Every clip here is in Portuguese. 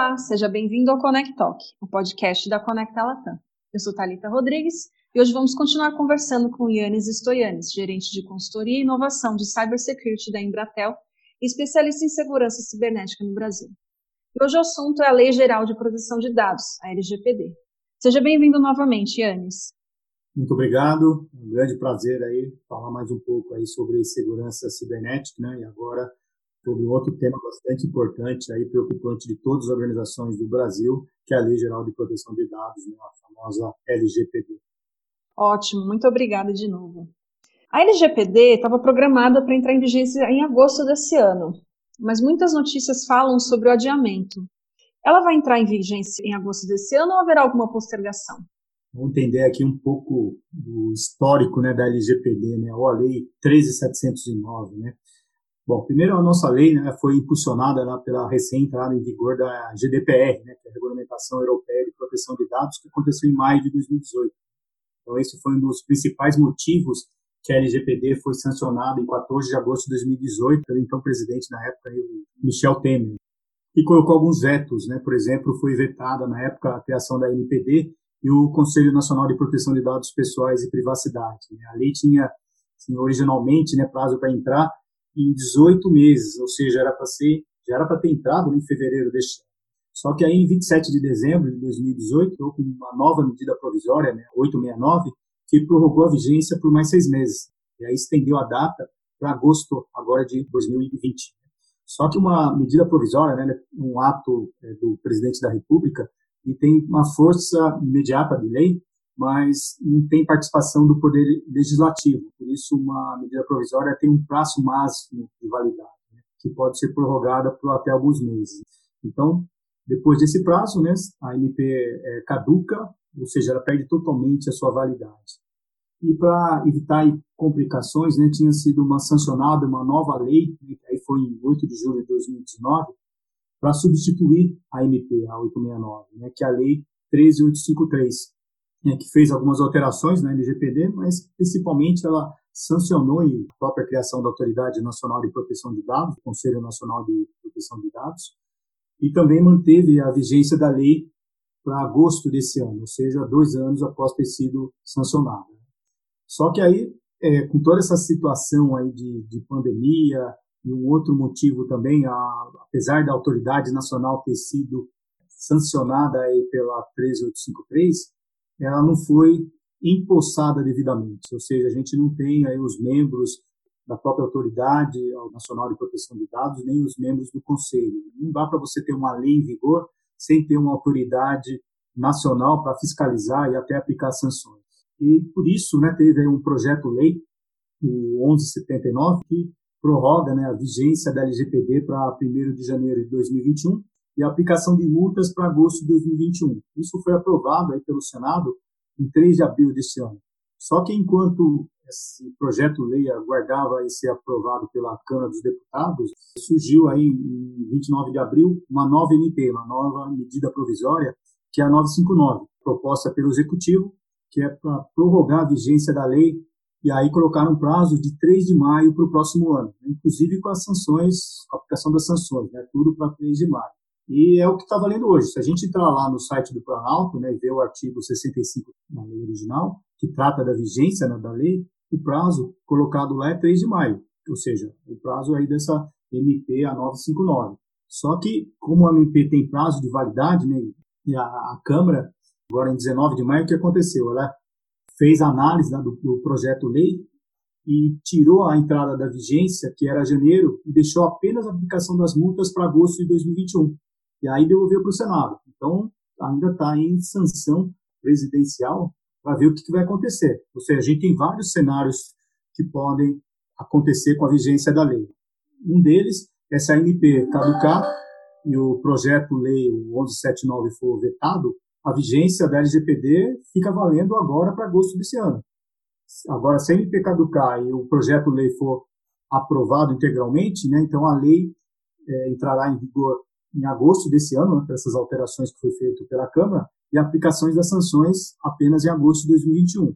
Olá, seja bem-vindo ao Connect Talk, o podcast da Conecta Latam. Eu sou Talita Rodrigues e hoje vamos continuar conversando com Yannis Stoyanis, gerente de consultoria e inovação de cybersecurity da Embratel e especialista em segurança cibernética no Brasil. E hoje o assunto é a Lei Geral de Proteção de Dados, a LGPD. Seja bem-vindo novamente, Yannis. Muito obrigado, é um grande prazer aí falar mais um pouco aí sobre segurança cibernética, né? E agora sobre outro tema bastante importante, aí, preocupante de todas as organizações do Brasil, que é a Lei Geral de Proteção de Dados, né, a famosa LGPD. Ótimo, muito obrigada de novo. A LGPD estava programada para entrar em vigência em agosto desse ano, mas muitas notícias falam sobre o adiamento. Ela vai entrar em vigência em agosto desse ano ou haverá alguma postergação? Vamos entender aqui um pouco do histórico né, da LGPD, né, ou a Lei 13709. Né? Bom, primeiro a nossa lei né, foi impulsionada né, pela recém-entrada em vigor da GDPR, né, que é a Regulamentação Europeia de Proteção de Dados, que aconteceu em maio de 2018. Então, esse foi um dos principais motivos que a LGPD foi sancionada em 14 de agosto de 2018 pelo então presidente na época, Michel Temer, e colocou alguns vetos, né? Por exemplo, foi vetada na época a criação da NPD e o Conselho Nacional de Proteção de Dados Pessoais e Privacidade. Né? A lei tinha, assim, originalmente, né, prazo para entrar em 18 meses, ou seja, era para ser, já era para ter entrado em fevereiro deste ano. Só que aí, em 27 de dezembro de 2018, houve uma nova medida provisória, né, 869, que prorrogou a vigência por mais seis meses. E aí estendeu a data para agosto agora de 2020. Só que uma medida provisória, né, um ato é, do presidente da República, e tem uma força imediata de lei, mas não tem participação do Poder Legislativo. Por isso, uma medida provisória tem um prazo máximo de validade, né, que pode ser prorrogada por até alguns meses. Então, depois desse prazo, né, a MP é, caduca, ou seja, ela perde totalmente a sua validade. E para evitar complicações, né, tinha sido uma sancionada uma nova lei, né, aí foi em 8 de julho de 2019, para substituir a MP, a 869, né, que é a Lei 13853, né, que fez algumas alterações na LGPD, mas principalmente ela sancionou a própria criação da Autoridade Nacional de Proteção de Dados, Conselho Nacional de Proteção de Dados, e também manteve a vigência da lei para agosto desse ano, ou seja, dois anos após ter sido sancionada. Só que aí, é, com toda essa situação aí de, de pandemia e um outro motivo também, a, apesar da Autoridade Nacional ter sido sancionada aí pela 13853, ela não foi empossada devidamente, ou seja, a gente não tem aí os membros da própria autoridade nacional de proteção de dados, nem os membros do conselho. Não dá para você ter uma lei em vigor sem ter uma autoridade nacional para fiscalizar e até aplicar sanções. E por isso, né, teve um projeto-lei, o 1179, que prorroga né, a vigência da LGPD para 1 de janeiro de 2021 e a aplicação de multas para agosto de 2021. Isso foi aprovado aí pelo Senado em 3 de abril deste ano. Só que enquanto esse projeto-lei aguardava ser aprovado pela Câmara dos Deputados, surgiu aí em 29 de abril uma nova MP, uma nova medida provisória, que é a 959, proposta pelo Executivo, que é para prorrogar a vigência da lei e aí colocaram um prazo de 3 de maio para o próximo ano, inclusive com as sanções, com a aplicação das sanções, né? tudo para 3 de maio. E é o que está valendo hoje. Se a gente entrar lá no site do Planalto né, e ver o artigo 65 da lei original, que trata da vigência né, da lei, o prazo colocado lá é 3 de maio, ou seja, o prazo aí dessa MP a 959. Só que, como a MP tem prazo de validade, né, e a, a Câmara, agora em 19 de maio, o que aconteceu? Ela fez a análise né, do, do projeto-lei e tirou a entrada da vigência, que era janeiro, e deixou apenas a aplicação das multas para agosto de 2021. E aí devolveu para o Senado. Então, ainda está em sanção presidencial para ver o que, que, vai acontecer. Ou seja, a gente tem vários cenários que podem acontecer com a vigência da lei. Um deles é se a MP caducar e o projeto-lei 1179 for vetado, a vigência da LGPD fica valendo agora para agosto desse ano. Agora, se a MP caducar e o projeto-lei for aprovado integralmente, né, então a lei é, entrará em vigor em agosto desse ano, né, essas alterações que foi feito pela Câmara, e aplicações das sanções apenas em agosto de 2021.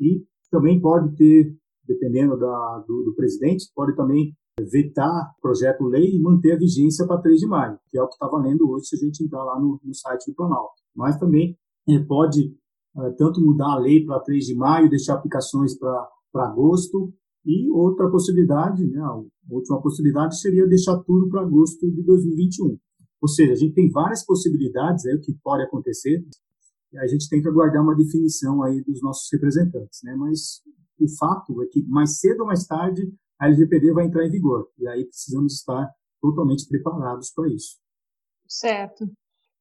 E também pode ter, dependendo da, do, do presidente, pode também vetar projeto lei e manter a vigência para 3 de maio, que é o que está valendo hoje se a gente entrar lá no, no site do Planalto. Mas também é, pode é, tanto mudar a lei para 3 de maio, deixar aplicações para agosto, e outra possibilidade, né, a última possibilidade seria deixar tudo para agosto de 2021. Ou seja, a gente tem várias possibilidades aí o que pode acontecer. E a gente tem que aguardar uma definição aí dos nossos representantes, né? Mas o fato é que mais cedo ou mais tarde a LGPD vai entrar em vigor e aí precisamos estar totalmente preparados para isso. Certo.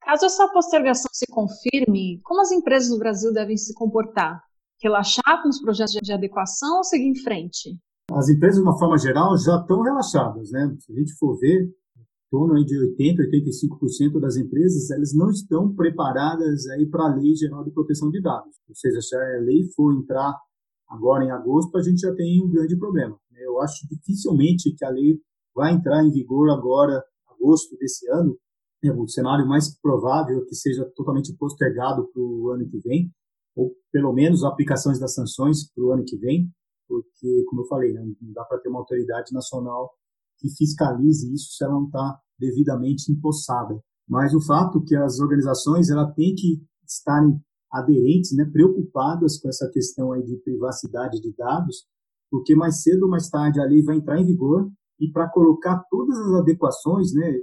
Caso essa postergação se confirme, como as empresas no Brasil devem se comportar? Relaxar com os projetos de adequação ou seguir em frente? As empresas, de uma forma geral, já estão relaxadas, né? Se a gente for ver, torno de 80, 85% das empresas, elas não estão preparadas para a Lei Geral de Proteção de Dados. Ou seja, se a lei for entrar agora em agosto, a gente já tem um grande problema. Eu acho dificilmente que a lei vai entrar em vigor agora, agosto desse ano. É o cenário mais provável é que seja totalmente postergado para o ano que vem, ou pelo menos aplicações das sanções para o ano que vem, porque, como eu falei, né, não dá para ter uma autoridade nacional que fiscalize isso se ela não está devidamente empossada. Mas o fato que as organizações ela têm que estarem aderentes, né, preocupadas com essa questão aí de privacidade de dados, porque mais cedo ou mais tarde a lei vai entrar em vigor e para colocar todas as adequações, né,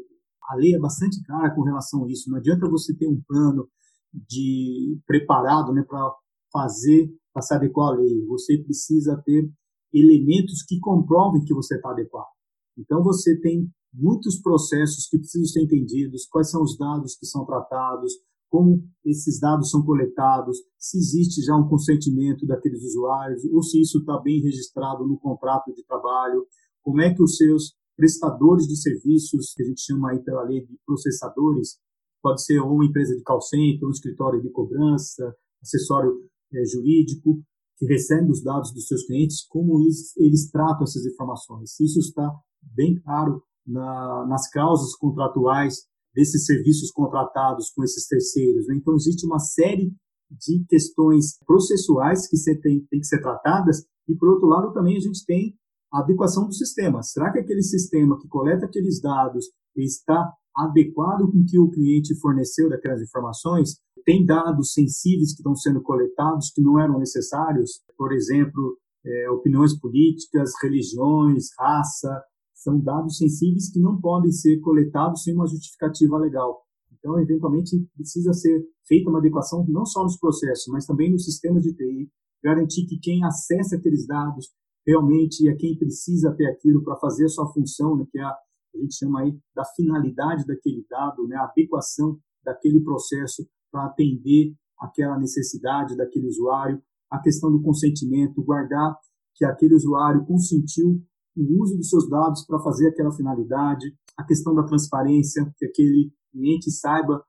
a lei é bastante clara com relação a isso. Não adianta você ter um plano de preparado, né, para fazer, para se adequar à lei. Você precisa ter elementos que comprovem que você está adequado. Então, você tem muitos processos que precisam ser entendidos, quais são os dados que são tratados, como esses dados são coletados, se existe já um consentimento daqueles usuários, ou se isso está bem registrado no contrato de trabalho, como é que os seus prestadores de serviços, que a gente chama aí pela lei de processadores, pode ser uma empresa de call center, um escritório de cobrança, acessório é, jurídico, que recebe os dados dos seus clientes, como eles, eles tratam essas informações. Isso está bem claro na, nas causas contratuais desses serviços contratados com esses terceiros. Né? Então, existe uma série de questões processuais que tem, tem que ser tratadas e, por outro lado, também a gente tem a adequação do sistema. Será que aquele sistema que coleta aqueles dados está adequado com o que o cliente forneceu daquelas informações? Tem dados sensíveis que estão sendo coletados que não eram necessários? Por exemplo, é, opiniões políticas, religiões, raça, são dados sensíveis que não podem ser coletados sem uma justificativa legal. Então, eventualmente, precisa ser feita uma adequação não só nos processos, mas também nos sistemas de TI, garantir que quem acessa aqueles dados realmente é quem precisa ter aquilo para fazer a sua função, né, que é a, a gente chama aí da finalidade daquele dado, né, a adequação daquele processo para atender aquela necessidade daquele usuário, a questão do consentimento, guardar que aquele usuário consentiu o uso dos seus dados para fazer aquela finalidade, a questão da transparência, que aquele cliente saiba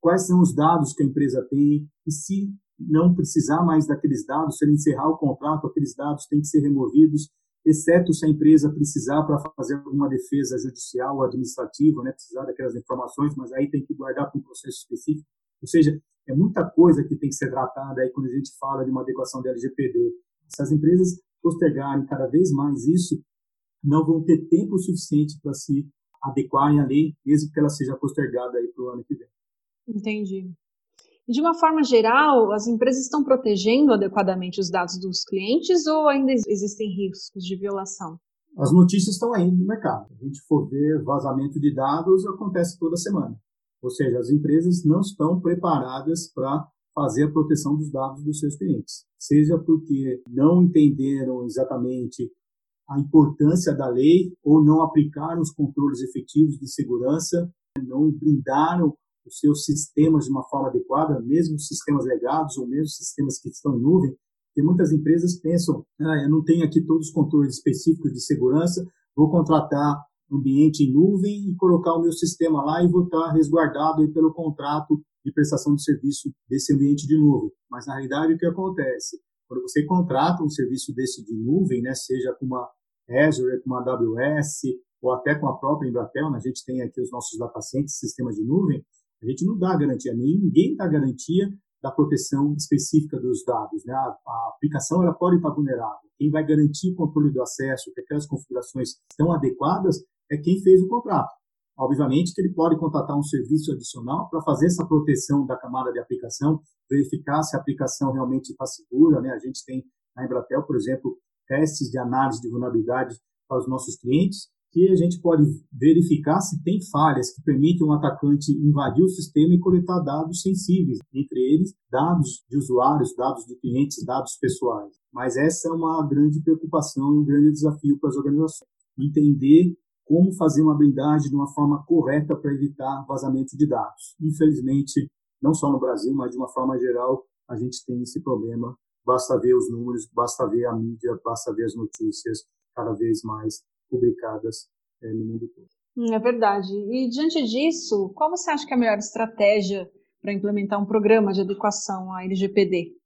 quais são os dados que a empresa tem e se não precisar mais daqueles dados, se ele encerrar o contrato, aqueles dados têm que ser removidos, exceto se a empresa precisar para fazer alguma defesa judicial ou administrativa, né, precisar daquelas informações, mas aí tem que guardar para um processo específico. Ou seja, é muita coisa que tem que ser tratada aí quando a gente fala de uma adequação da LGPD. Se as empresas postergarem cada vez mais isso, não vão ter tempo suficiente para se adequarem à lei, mesmo que ela seja postergada para o ano que vem. Entendi. E de uma forma geral, as empresas estão protegendo adequadamente os dados dos clientes ou ainda existem riscos de violação? As notícias estão aí no mercado. Se a gente for ver vazamento de dados, acontece toda semana. Ou seja, as empresas não estão preparadas para fazer a proteção dos dados dos seus clientes. Seja porque não entenderam exatamente a importância da lei ou não aplicaram os controles efetivos de segurança, não blindaram os seus sistemas de uma forma adequada, mesmo sistemas legados ou mesmo sistemas que estão em nuvem, porque muitas empresas pensam, ah, eu não tenho aqui todos os controles específicos de segurança, vou contratar ambiente em nuvem e colocar o meu sistema lá e vou estar resguardado pelo contrato de prestação de serviço desse ambiente de nuvem. Mas na realidade o que acontece? Quando você contrata um serviço desse de nuvem, né, seja com uma Azure, com a AWS, ou até com a própria Embratel, né? a gente tem aqui os nossos data centers, sistemas de nuvem, a gente não dá garantia, ninguém dá garantia da proteção específica dos dados. Né? A, a, aplicação ela pode estar vulnerável. Quem vai garantir o controle do acesso, que aquelas configurações estão adequadas, é quem fez o contrato. Obviamente que ele pode contratar um serviço adicional para fazer essa proteção da camada de aplicação, verificar se a aplicação realmente está segura. Né? A gente tem na Embratel, por exemplo, testes de análise de vulnerabilidade para os nossos clientes, que a gente pode verificar se tem falhas que permitem um atacante invadir o sistema e coletar dados sensíveis, entre eles dados de usuários, dados de clientes, dados pessoais. Mas essa é uma grande preocupação e um grande desafio para as organizações. Entender como fazer uma blindagem de uma forma correta para evitar vazamento de dados. Infelizmente, não só no Brasil, mas de uma forma geral, a gente tem esse problema. Basta ver os números, basta ver a mídia, basta ver as notícias cada vez mais publicadas é, no mundo todo. Hum, é verdade. E diante disso, qual você acha que é a melhor estratégia para implementar um programa de adequação à LGPD?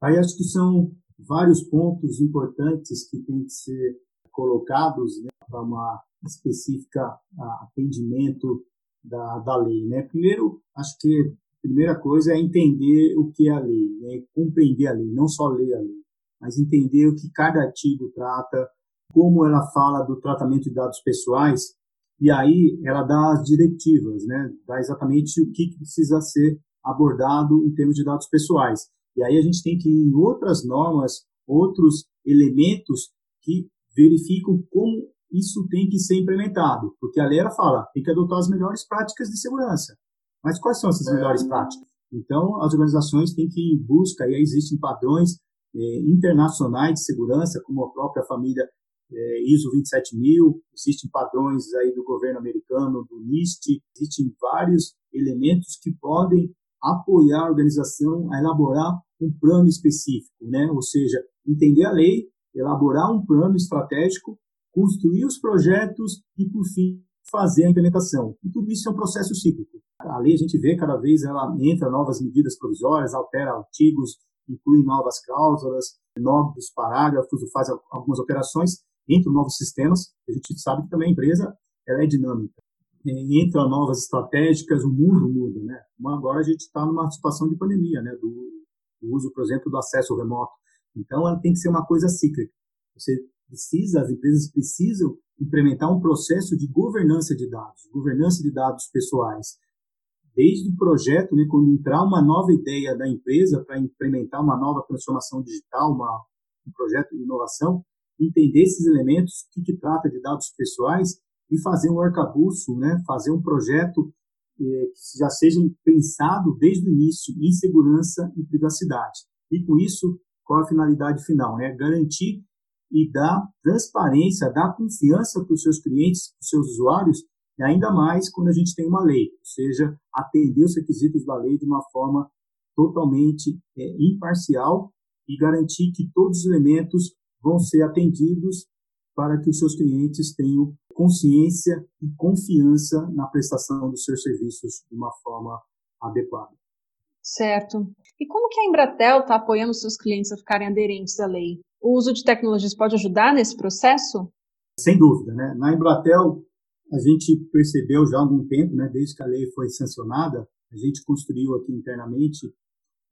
Aí acho que são vários pontos importantes que têm que ser colocados né, para uma específica atendimento da, da lei. Né? Primeiro, acho que a primeira coisa é entender o que é a lei, né? compreender a lei, não só ler a lei, mas entender o que cada artigo trata, como ela fala do tratamento de dados pessoais, e aí ela dá as diretivas, né? dá exatamente o que precisa ser abordado em termos de dados pessoais. E aí a gente tem que ir em outras normas, outros elementos que verificam como isso tem que ser implementado, porque a lei ela fala, tem que adotar as melhores práticas de segurança. Mas quais são essas melhores práticas? Então, as organizações têm que ir em busca, e aí existem padrões eh, internacionais de segurança, como a própria família é, ISO 27000, existem padrões aí do governo americano, do NIST, existem vários elementos que podem apoiar a organização a elaborar um plano específico, né? Ou seja, entender a lei, elaborar um plano estratégico, construir os projetos e, por fim, fazer a implementação. E tudo isso é um processo cíclico. A lei, a gente vê cada vez ela entra novas medidas provisórias, altera artigos, inclui novas cláusulas, novos parágrafos, faz algumas operações, entram novos sistemas, a gente sabe que também a empresa ela é dinâmica. Entram novas estratégicas, o mundo muda, né? Agora a gente está numa situação de pandemia, né? Do, do, uso, por exemplo, do acesso remoto. Então, ela tem que ser uma coisa cíclica. Você precisa, as empresas precisam implementar um processo de governança de dados, governança de dados pessoais. Desde o projeto, né, quando entrar uma nova ideia da empresa para implementar uma nova transformação digital, uma, um projeto de inovação, entender esses elementos, o que, que trata de dados pessoais e fazer um arcabouço, né, fazer um projeto eh, que já seja pensado desde o início em segurança e privacidade. E com isso, qual a finalidade final? Né? Garantir e dar transparência, dar confiança para os seus clientes, para os seus usuários, e ainda mais quando a gente tem uma lei, ou seja, atender os requisitos da lei de uma forma totalmente é, imparcial e garantir que todos os elementos vão ser atendidos para que os seus clientes tenham consciência e confiança na prestação dos seus serviços de uma forma adequada. Certo. E como que a Embratel está apoiando seus clientes a ficarem aderentes à lei? O uso de tecnologias pode ajudar nesse processo? Sem dúvida, né? Na Embratel, a gente percebeu já há algum tempo, né, desde que a lei foi sancionada, a gente construiu aqui internamente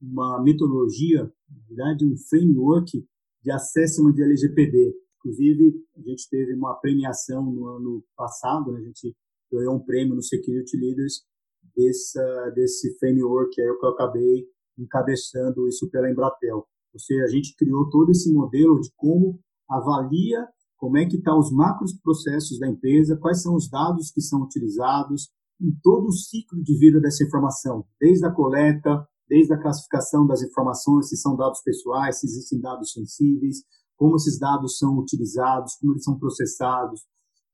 uma metodologia, na verdade, um framework de assessment de LGPD. Inclusive, a gente teve uma premiação no ano passado, né? a gente ganhou um prêmio no Security Leaders desse, desse framework aí que eu acabei encabeçando isso pela Embratel. Ou seja, a gente criou todo esse modelo de como avalia como é que estão tá os macros processos da empresa, quais são os dados que são utilizados em todo o ciclo de vida dessa informação, desde a coleta, desde a classificação das informações, se são dados pessoais, se existem dados sensíveis, como esses dados são utilizados, como eles são processados,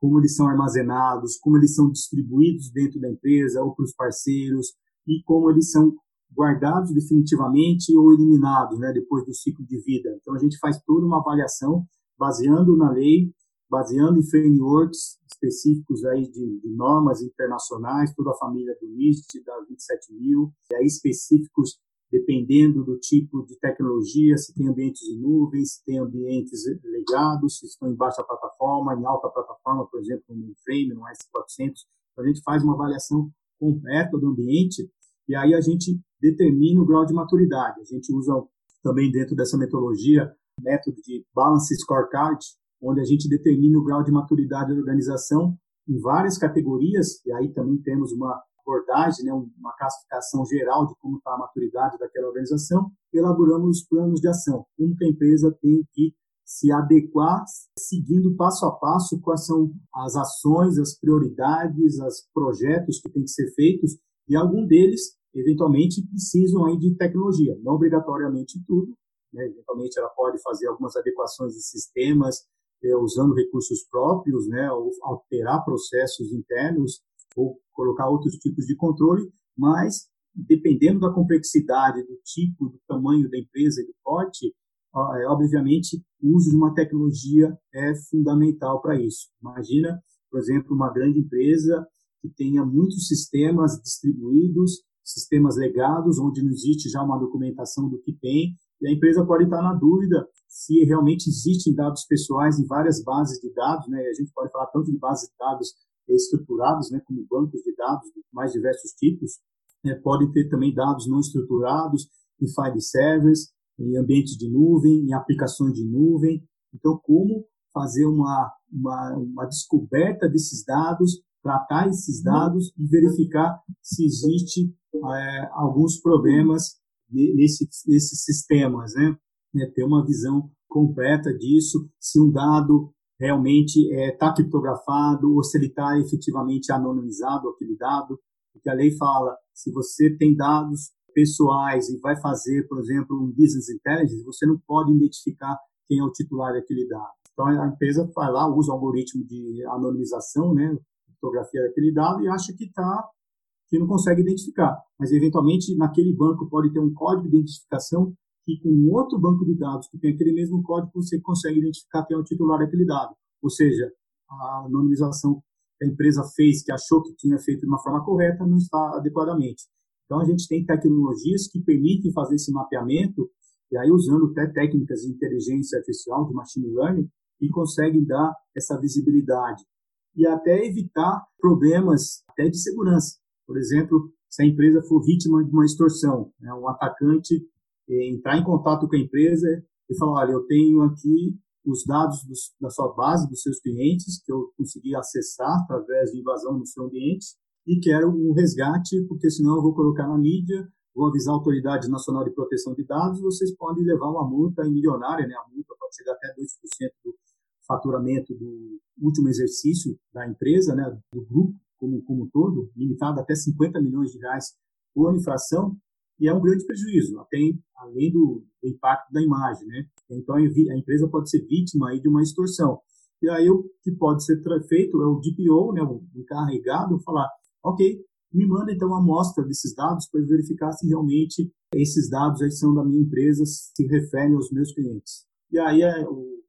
como eles são armazenados, como eles são distribuídos dentro da empresa ou para os parceiros e como eles são guardados definitivamente ou eliminados, né, depois do ciclo de vida. Então a gente faz toda uma avaliação baseando na lei, baseando em frameworks específicos aí de, de, normas internacionais, toda a família do NIST, da 27 mil, e aí específicos dependendo do tipo de tecnologia, se tem ambientes em nuvens, se tem ambientes legados, se estão em baixa plataforma, em alta plataforma, por exemplo, no mainframe, no S400. Então, a gente faz uma avaliação completa do ambiente e aí a gente determina o grau de maturidade. A gente usa também dentro dessa metodologia método de Balance Scorecard, onde a gente determina o grau de maturidade da organização em várias categorias, e aí também temos uma abordagem, né, uma classificação geral de como está a maturidade daquela organização, elaboramos os planos de ação, como que a empresa tem que se adequar, seguindo passo a passo quais são as ações, as prioridades, os projetos que têm que ser feitos, e algum deles, eventualmente, precisam aí de tecnologia, não obrigatoriamente tudo, né? eventualmente ela pode fazer algumas adequações de sistemas, é, usando recursos próprios, né, alterar processos internos, ou colocar outros tipos de controle, mas dependendo da complexidade, do tipo, do tamanho da empresa e do porte, é, obviamente, o uso de uma tecnologia é fundamental para isso. Imagina, por exemplo, uma grande empresa que tenha muitos sistemas distribuídos, sistemas legados, onde não existe já uma documentação do que tem, e a empresa pode estar na dúvida se realmente existem dados pessoais em várias bases de dados, né? A gente pode falar tanto de bases de dados estruturados, né, como bancos de dados de mais diversos tipos, né? podem ter também dados não estruturados em file servers, em ambientes de nuvem, em aplicações de nuvem. Então, como fazer uma, uma, uma descoberta desses dados, tratar esses dados e verificar se existe é, alguns problemas nesse, nesses sistemas, né? É, ter uma visão completa disso, se um dado realmente está é, tá criptografado ou se ele está efetivamente anonimizado, aquele dado, porque a lei fala, se você tem dados pessoais e vai fazer, por exemplo, um business intelligence, você não pode identificar quem é o titular daquele dado. Então, a empresa vai lá, usa o algoritmo de anonimização, né, criptografia daquele dado e acha que está que não consegue identificar. Mas, eventualmente, naquele banco pode ter um código de identificação que, com outro banco de dados que tem aquele mesmo código, você consegue identificar quem é o titular daquele dado. Ou seja, a anonimização que a empresa fez, que achou que tinha feito de uma forma correta, não está adequadamente. Então, a gente tem tecnologias que permitem fazer esse mapeamento, e aí usando até técnicas de inteligência artificial, de machine learning, e conseguem dar essa visibilidade. E até evitar problemas até de segurança. Por exemplo, se a empresa for vítima de uma extorsão, né, um atacante entrar em contato com a empresa e falar, olha, eu tenho aqui os dados dos, da sua base, dos seus clientes, que eu consegui acessar através de invasão no seu ambiente, e quero um resgate, porque senão eu vou colocar na mídia, vou avisar a Autoridade Nacional de Proteção de Dados, vocês podem levar uma multa milionária, né? A multa pode chegar até 2% do faturamento do último exercício da empresa, né? Do grupo como, como todo, limitado até 50 milhões de reais por infração, e é um grande prejuízo, tem, além do, do impacto da imagem, né? Então a empresa pode ser vítima aí de uma extorsão. E aí o que pode ser feito é o DPO, né, o encarregado, falar, Ok, me manda então uma amostra desses dados para verificar se realmente esses dados aí são da minha empresa, se referem aos meus clientes. E aí é, o,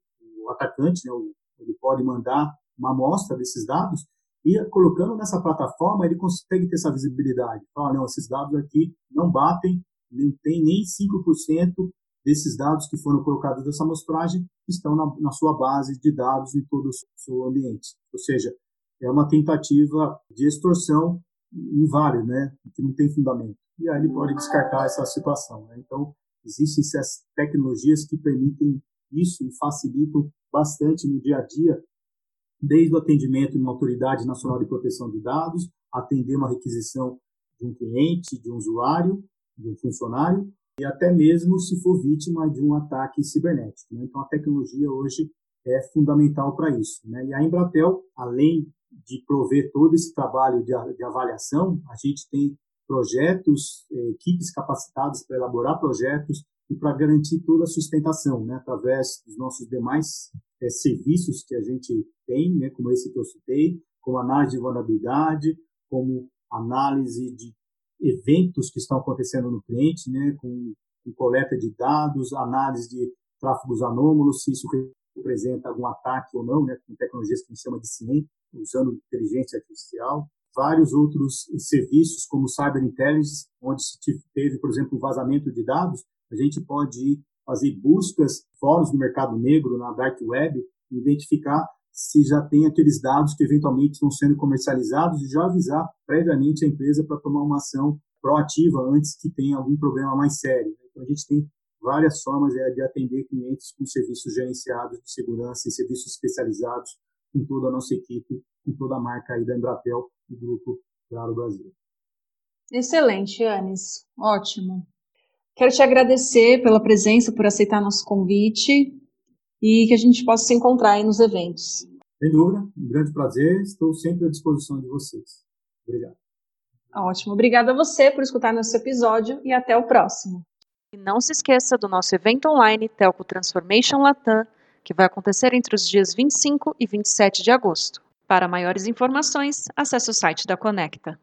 o atacante, né, ele pode mandar uma amostra desses dados e colocando nessa plataforma ele consegue ter essa visibilidade. Fala, não, esses dados aqui não batem, não tem nem 5% desses dados que foram colocados nessa amostragem estão na, na sua base de dados em todo o seu ambiente. Ou seja, é uma tentativa de extorsão inválido, né, que não tem fundamento. E aí ele pode descartar essa situação. Né? Então, existem essas tecnologias que permitem isso e facilitam bastante no dia a dia, desde o atendimento de uma autoridade nacional de proteção de dados, atender uma requisição de um cliente, de um usuário, de um funcionário, e até mesmo se for vítima de um ataque cibernético. Né? Então, a tecnologia hoje é fundamental para isso. Né? E a Embratel, além de prover todo esse trabalho de, de avaliação, a gente tem projetos, eh, equipes capacitadas para elaborar projetos e para garantir toda a sustentação, né, através dos nossos demais é, serviços que a gente tem, né, como esse que eu citei, como análise de vulnerabilidade, como análise de eventos que estão acontecendo no cliente, né, com, com coleta de dados, análise de tráfegos anômalos, se isso representa algum ataque ou não, né, com tecnologias que a gente chama de CIEM, usando inteligência artificial, vários outros serviços como Cyber Intelligence, onde se teve, por exemplo, vazamento de dados, a gente pode fazer buscas, fóruns no mercado negro, na dark web, identificar se já tem aqueles dados que eventualmente estão sendo comercializados e já avisar previamente a empresa para tomar uma ação proativa antes que tenha algum problema mais sério. Então, a gente tem várias formas é, de atender clientes com serviços gerenciados de segurança e serviços especializados com toda a nossa equipe, com toda a marca aí da Embratel, do Grupo Claro Brasil. Excelente, Anis. Ótimo. Quero te agradecer pela presença, por aceitar nosso convite e que a gente possa se encontrar aí nos eventos. Sem dúvida, um grande prazer. Estou sempre à disposição de vocês. Obrigado. Ótimo. Obrigada a você por escutar nosso episódio e até o próximo. E não se esqueça do nosso evento online Telco Transformation Latam, que vai acontecer entre os dias 25 e 27 de agosto. Para maiores informações, acesse o site da Conecta.